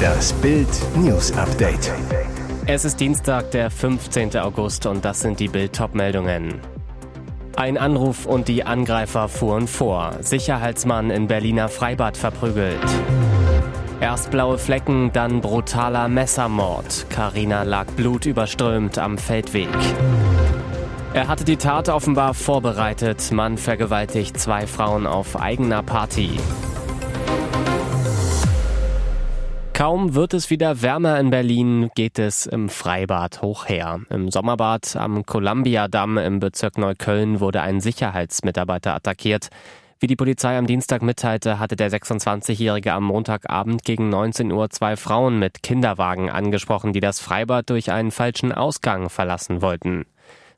Das Bild News Update. Es ist Dienstag, der 15. August und das sind die Bild meldungen Ein Anruf und die Angreifer fuhren vor. Sicherheitsmann in Berliner Freibad verprügelt. Erst blaue Flecken, dann brutaler Messermord. Karina lag blutüberströmt am Feldweg. Er hatte die Tat offenbar vorbereitet. Mann vergewaltigt zwei Frauen auf eigener Party. Kaum wird es wieder wärmer in Berlin, geht es im Freibad hoch her. Im Sommerbad am Columbia-Damm im Bezirk Neukölln wurde ein Sicherheitsmitarbeiter attackiert. Wie die Polizei am Dienstag mitteilte, hatte der 26-Jährige am Montagabend gegen 19 Uhr zwei Frauen mit Kinderwagen angesprochen, die das Freibad durch einen falschen Ausgang verlassen wollten.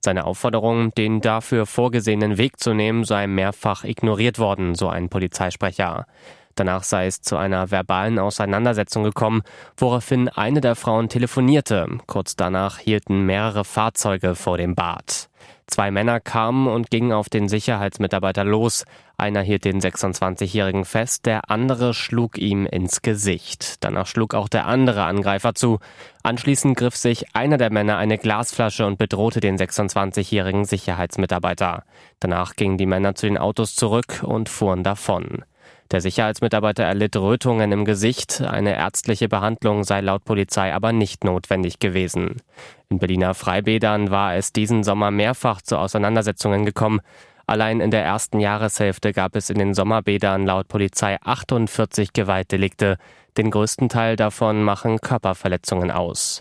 Seine Aufforderung, den dafür vorgesehenen Weg zu nehmen, sei mehrfach ignoriert worden, so ein Polizeisprecher. Danach sei es zu einer verbalen Auseinandersetzung gekommen, woraufhin eine der Frauen telefonierte. Kurz danach hielten mehrere Fahrzeuge vor dem Bad. Zwei Männer kamen und gingen auf den Sicherheitsmitarbeiter los. Einer hielt den 26-Jährigen fest, der andere schlug ihm ins Gesicht. Danach schlug auch der andere Angreifer zu. Anschließend griff sich einer der Männer eine Glasflasche und bedrohte den 26-jährigen Sicherheitsmitarbeiter. Danach gingen die Männer zu den Autos zurück und fuhren davon. Der Sicherheitsmitarbeiter erlitt Rötungen im Gesicht. Eine ärztliche Behandlung sei laut Polizei aber nicht notwendig gewesen. In Berliner Freibädern war es diesen Sommer mehrfach zu Auseinandersetzungen gekommen. Allein in der ersten Jahreshälfte gab es in den Sommerbädern laut Polizei 48 Gewaltdelikte. Den größten Teil davon machen Körperverletzungen aus.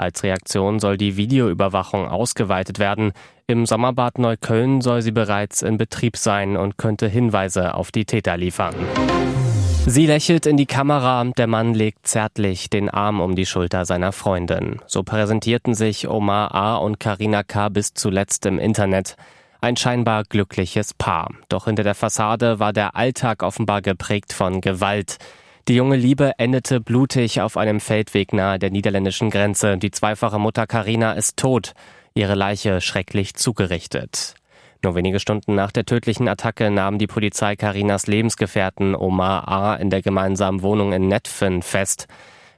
Als Reaktion soll die Videoüberwachung ausgeweitet werden. Im Sommerbad Neukölln soll sie bereits in Betrieb sein und könnte Hinweise auf die Täter liefern. Sie lächelt in die Kamera, der Mann legt zärtlich den Arm um die Schulter seiner Freundin. So präsentierten sich Omar A. und Karina K. bis zuletzt im Internet. Ein scheinbar glückliches Paar. Doch hinter der Fassade war der Alltag offenbar geprägt von Gewalt. Die junge Liebe endete blutig auf einem Feldweg nahe der niederländischen Grenze. Die zweifache Mutter Karina ist tot, ihre Leiche schrecklich zugerichtet. Nur wenige Stunden nach der tödlichen Attacke nahm die Polizei Karinas Lebensgefährten Omar A. in der gemeinsamen Wohnung in Netfen fest.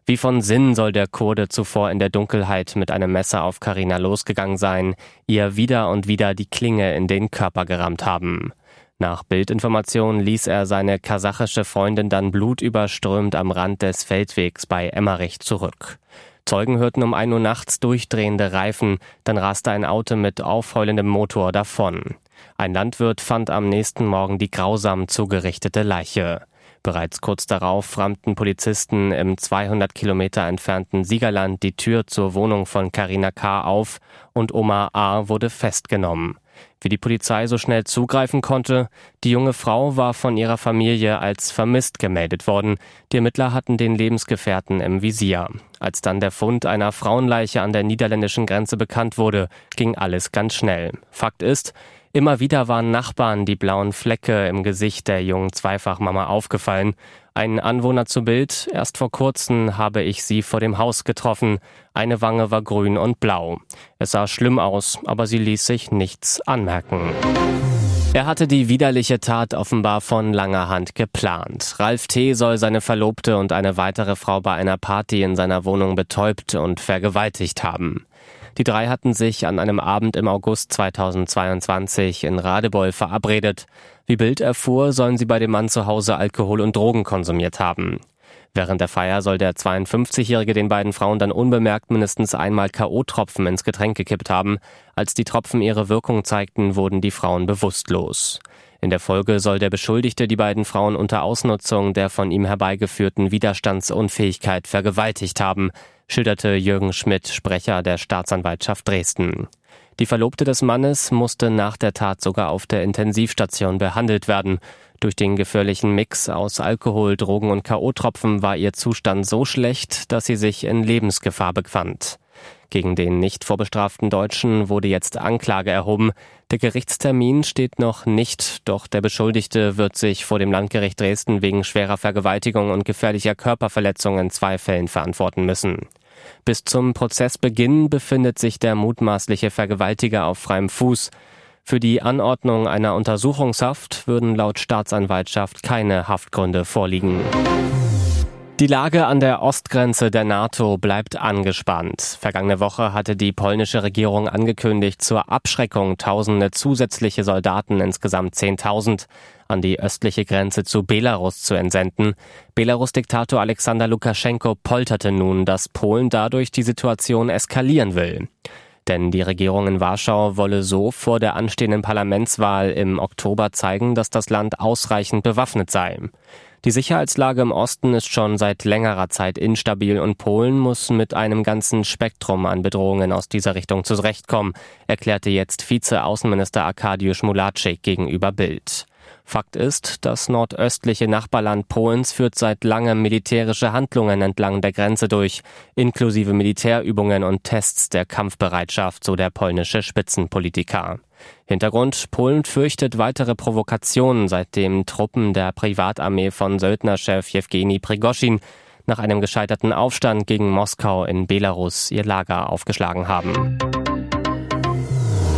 Wie von Sinn soll der Kurde zuvor in der Dunkelheit mit einem Messer auf Karina losgegangen sein, ihr wieder und wieder die Klinge in den Körper gerammt haben. Nach Bildinformationen ließ er seine kasachische Freundin dann blutüberströmt am Rand des Feldwegs bei Emmerich zurück. Zeugen hörten um ein Uhr nachts durchdrehende Reifen, dann raste ein Auto mit aufheulendem Motor davon. Ein Landwirt fand am nächsten Morgen die grausam zugerichtete Leiche. Bereits kurz darauf rammten Polizisten im 200 Kilometer entfernten Siegerland die Tür zur Wohnung von Karina K. auf und Oma A. wurde festgenommen. Wie die Polizei so schnell zugreifen konnte, die junge Frau war von ihrer Familie als vermisst gemeldet worden. Die Ermittler hatten den Lebensgefährten im Visier. Als dann der Fund einer Frauenleiche an der niederländischen Grenze bekannt wurde, ging alles ganz schnell. Fakt ist, Immer wieder waren Nachbarn die blauen Flecke im Gesicht der jungen Zweifachmama aufgefallen. Ein Anwohner zu Bild, erst vor kurzem habe ich sie vor dem Haus getroffen. Eine Wange war grün und blau. Es sah schlimm aus, aber sie ließ sich nichts anmerken. Er hatte die widerliche Tat offenbar von langer Hand geplant. Ralf T. soll seine Verlobte und eine weitere Frau bei einer Party in seiner Wohnung betäubt und vergewaltigt haben. Die drei hatten sich an einem Abend im August 2022 in Radebeul verabredet. Wie Bild erfuhr, sollen sie bei dem Mann zu Hause Alkohol und Drogen konsumiert haben. Während der Feier soll der 52-Jährige den beiden Frauen dann unbemerkt mindestens einmal K.O.-Tropfen ins Getränk gekippt haben. Als die Tropfen ihre Wirkung zeigten, wurden die Frauen bewusstlos. In der Folge soll der Beschuldigte die beiden Frauen unter Ausnutzung der von ihm herbeigeführten Widerstandsunfähigkeit vergewaltigt haben schilderte Jürgen Schmidt, Sprecher der Staatsanwaltschaft Dresden. Die Verlobte des Mannes musste nach der Tat sogar auf der Intensivstation behandelt werden. Durch den gefährlichen Mix aus Alkohol, Drogen und K.O.-Tropfen war ihr Zustand so schlecht, dass sie sich in Lebensgefahr befand. Gegen den nicht vorbestraften Deutschen wurde jetzt Anklage erhoben. Der Gerichtstermin steht noch nicht, doch der Beschuldigte wird sich vor dem Landgericht Dresden wegen schwerer Vergewaltigung und gefährlicher Körperverletzung in zwei Fällen verantworten müssen. Bis zum Prozessbeginn befindet sich der mutmaßliche Vergewaltiger auf freiem Fuß. Für die Anordnung einer Untersuchungshaft würden laut Staatsanwaltschaft keine Haftgründe vorliegen. Die Lage an der Ostgrenze der NATO bleibt angespannt. Vergangene Woche hatte die polnische Regierung angekündigt, zur Abschreckung tausende zusätzliche Soldaten, insgesamt 10.000, an die östliche Grenze zu Belarus zu entsenden. Belarus-Diktator Alexander Lukaschenko polterte nun, dass Polen dadurch die Situation eskalieren will. Denn die Regierung in Warschau wolle so vor der anstehenden Parlamentswahl im Oktober zeigen, dass das Land ausreichend bewaffnet sei. Die Sicherheitslage im Osten ist schon seit längerer Zeit instabil und Polen muss mit einem ganzen Spektrum an Bedrohungen aus dieser Richtung zurechtkommen, erklärte jetzt Vize-Außenminister Arkadiusz Mulaczyk gegenüber Bild. Fakt ist, das nordöstliche Nachbarland Polens führt seit langem militärische Handlungen entlang der Grenze durch, inklusive Militärübungen und Tests der Kampfbereitschaft, so der polnische Spitzenpolitiker. Hintergrund, Polen fürchtet weitere Provokationen, seitdem Truppen der Privatarmee von Söldnerchef Jewgeni Prigoschin nach einem gescheiterten Aufstand gegen Moskau in Belarus ihr Lager aufgeschlagen haben.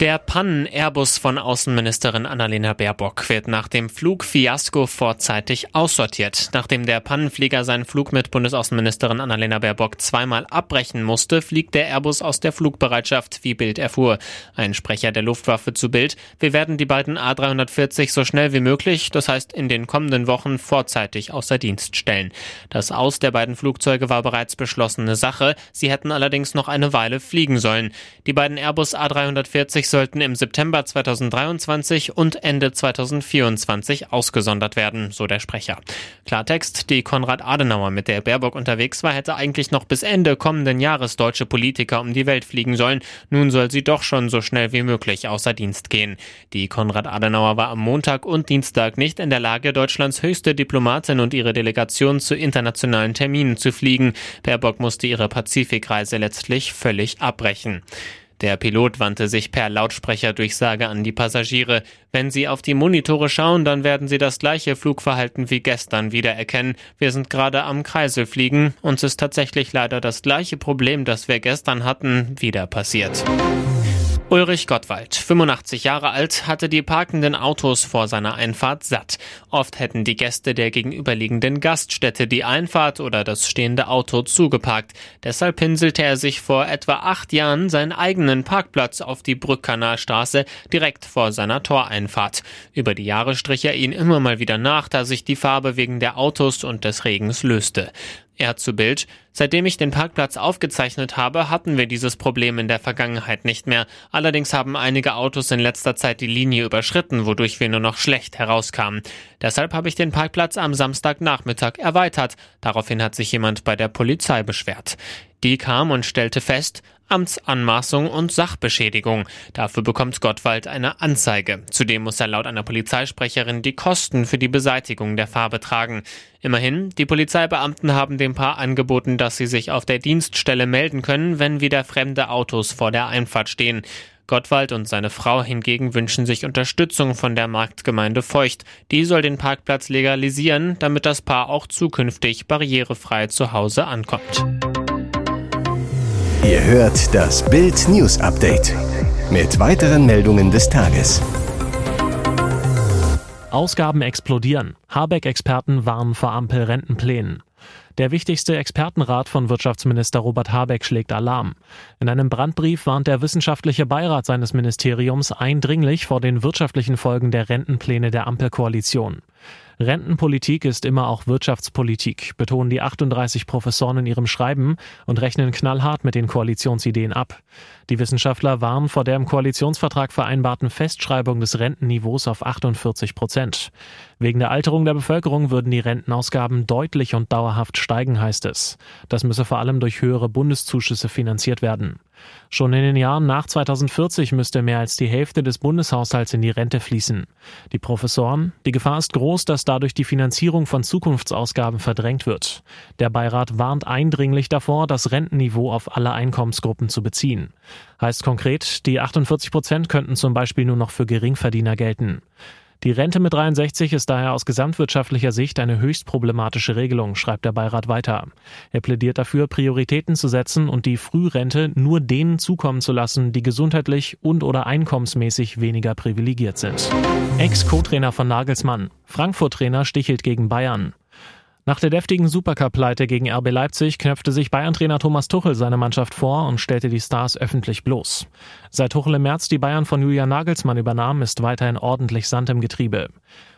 Der Pannen-Airbus von Außenministerin Annalena Baerbock wird nach dem Flugfiasko vorzeitig aussortiert. Nachdem der Pannenflieger seinen Flug mit Bundesaußenministerin Annalena Baerbock zweimal abbrechen musste, fliegt der Airbus aus der Flugbereitschaft, wie Bild erfuhr. Ein Sprecher der Luftwaffe zu Bild. Wir werden die beiden A340 so schnell wie möglich, das heißt in den kommenden Wochen vorzeitig außer Dienst stellen. Das Aus der beiden Flugzeuge war bereits beschlossene Sache. Sie hätten allerdings noch eine Weile fliegen sollen. Die beiden Airbus A340 sollten im September 2023 und Ende 2024 ausgesondert werden, so der Sprecher. Klartext, die Konrad Adenauer, mit der Baerbock unterwegs war, hätte eigentlich noch bis Ende kommenden Jahres deutsche Politiker um die Welt fliegen sollen. Nun soll sie doch schon so schnell wie möglich außer Dienst gehen. Die Konrad Adenauer war am Montag und Dienstag nicht in der Lage, Deutschlands höchste Diplomatin und ihre Delegation zu internationalen Terminen zu fliegen. Baerbock musste ihre Pazifikreise letztlich völlig abbrechen. Der Pilot wandte sich per Lautsprecherdurchsage an die Passagiere. Wenn Sie auf die Monitore schauen, dann werden Sie das gleiche Flugverhalten wie gestern wiedererkennen. Wir sind gerade am Kreiselfliegen. Uns ist tatsächlich leider das gleiche Problem, das wir gestern hatten, wieder passiert. Ulrich Gottwald, 85 Jahre alt, hatte die parkenden Autos vor seiner Einfahrt satt. Oft hätten die Gäste der gegenüberliegenden Gaststätte die Einfahrt oder das stehende Auto zugeparkt. Deshalb pinselte er sich vor etwa acht Jahren seinen eigenen Parkplatz auf die Brückkanalstraße direkt vor seiner Toreinfahrt. Über die Jahre strich er ihn immer mal wieder nach, da sich die Farbe wegen der Autos und des Regens löste. Er zu Bild. Seitdem ich den Parkplatz aufgezeichnet habe, hatten wir dieses Problem in der Vergangenheit nicht mehr. Allerdings haben einige Autos in letzter Zeit die Linie überschritten, wodurch wir nur noch schlecht herauskamen. Deshalb habe ich den Parkplatz am Samstagnachmittag erweitert. Daraufhin hat sich jemand bei der Polizei beschwert. Die kam und stellte fest, Amtsanmaßung und Sachbeschädigung. Dafür bekommt Gottwald eine Anzeige. Zudem muss er laut einer Polizeisprecherin die Kosten für die Beseitigung der Farbe tragen. Immerhin, die Polizeibeamten haben dem Paar angeboten, dass sie sich auf der Dienststelle melden können, wenn wieder fremde Autos vor der Einfahrt stehen. Gottwald und seine Frau hingegen wünschen sich Unterstützung von der Marktgemeinde Feucht. Die soll den Parkplatz legalisieren, damit das Paar auch zukünftig barrierefrei zu Hause ankommt. Ihr hört das Bild News Update mit weiteren Meldungen des Tages. Ausgaben explodieren. Habeck-Experten warnen vor Ampel-Rentenplänen. Der wichtigste Expertenrat von Wirtschaftsminister Robert Habeck schlägt Alarm. In einem Brandbrief warnt der wissenschaftliche Beirat seines Ministeriums eindringlich vor den wirtschaftlichen Folgen der Rentenpläne der Ampelkoalition. Rentenpolitik ist immer auch Wirtschaftspolitik, betonen die 38 Professoren in ihrem Schreiben und rechnen knallhart mit den Koalitionsideen ab. Die Wissenschaftler warnen vor der im Koalitionsvertrag vereinbarten Festschreibung des Rentenniveaus auf 48 Prozent. Wegen der Alterung der Bevölkerung würden die Rentenausgaben deutlich und dauerhaft steigen, heißt es. Das müsse vor allem durch höhere Bundeszuschüsse finanziert werden. Schon in den Jahren nach 2040 müsste mehr als die Hälfte des Bundeshaushalts in die Rente fließen. Die Professoren, die Gefahr ist groß, dass dadurch die Finanzierung von Zukunftsausgaben verdrängt wird. Der Beirat warnt eindringlich davor, das Rentenniveau auf alle Einkommensgruppen zu beziehen. Heißt konkret, die 48 Prozent könnten zum Beispiel nur noch für Geringverdiener gelten. Die Rente mit 63 ist daher aus gesamtwirtschaftlicher Sicht eine höchst problematische Regelung, schreibt der Beirat weiter. Er plädiert dafür, Prioritäten zu setzen und die Frührente nur denen zukommen zu lassen, die gesundheitlich und oder einkommensmäßig weniger privilegiert sind. Ex-Co-Trainer von Nagelsmann. Frankfurt-Trainer stichelt gegen Bayern. Nach der deftigen Supercup-Pleite gegen RB Leipzig knöpfte sich Bayern-Trainer Thomas Tuchel seine Mannschaft vor und stellte die Stars öffentlich bloß. Seit Tuchel im März die Bayern von Julian Nagelsmann übernahm, ist weiterhin ordentlich Sand im Getriebe.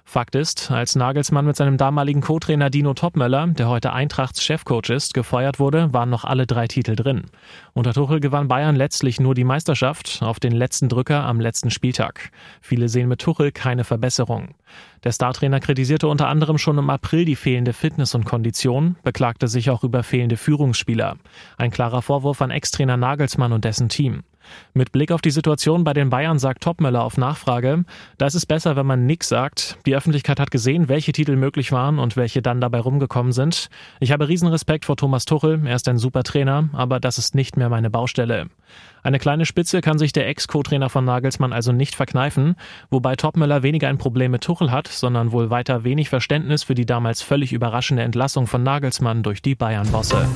Fakt ist, als Nagelsmann mit seinem damaligen Co-Trainer Dino Topmöller, der heute Eintrachts Chefcoach ist, gefeuert wurde, waren noch alle drei Titel drin. Unter Tuchel gewann Bayern letztlich nur die Meisterschaft auf den letzten Drücker am letzten Spieltag. Viele sehen mit Tuchel keine Verbesserung. Der Startrainer kritisierte unter anderem schon im April die fehlende Fitness und Kondition, beklagte sich auch über fehlende Führungsspieler. Ein klarer Vorwurf an Ex-Trainer Nagelsmann und dessen Team. Mit Blick auf die Situation bei den Bayern sagt Topmöller auf Nachfrage, da ist es besser, wenn man nichts sagt. Die Öffentlichkeit hat gesehen, welche Titel möglich waren und welche dann dabei rumgekommen sind. Ich habe Riesenrespekt vor Thomas Tuchel, er ist ein super Trainer, aber das ist nicht mehr meine Baustelle. Eine kleine Spitze kann sich der Ex-Co-Trainer von Nagelsmann also nicht verkneifen, wobei Topmöller weniger ein Problem mit Tuchel hat, sondern wohl weiter wenig Verständnis für die damals völlig überraschende Entlassung von Nagelsmann durch die Bayern-Bosse.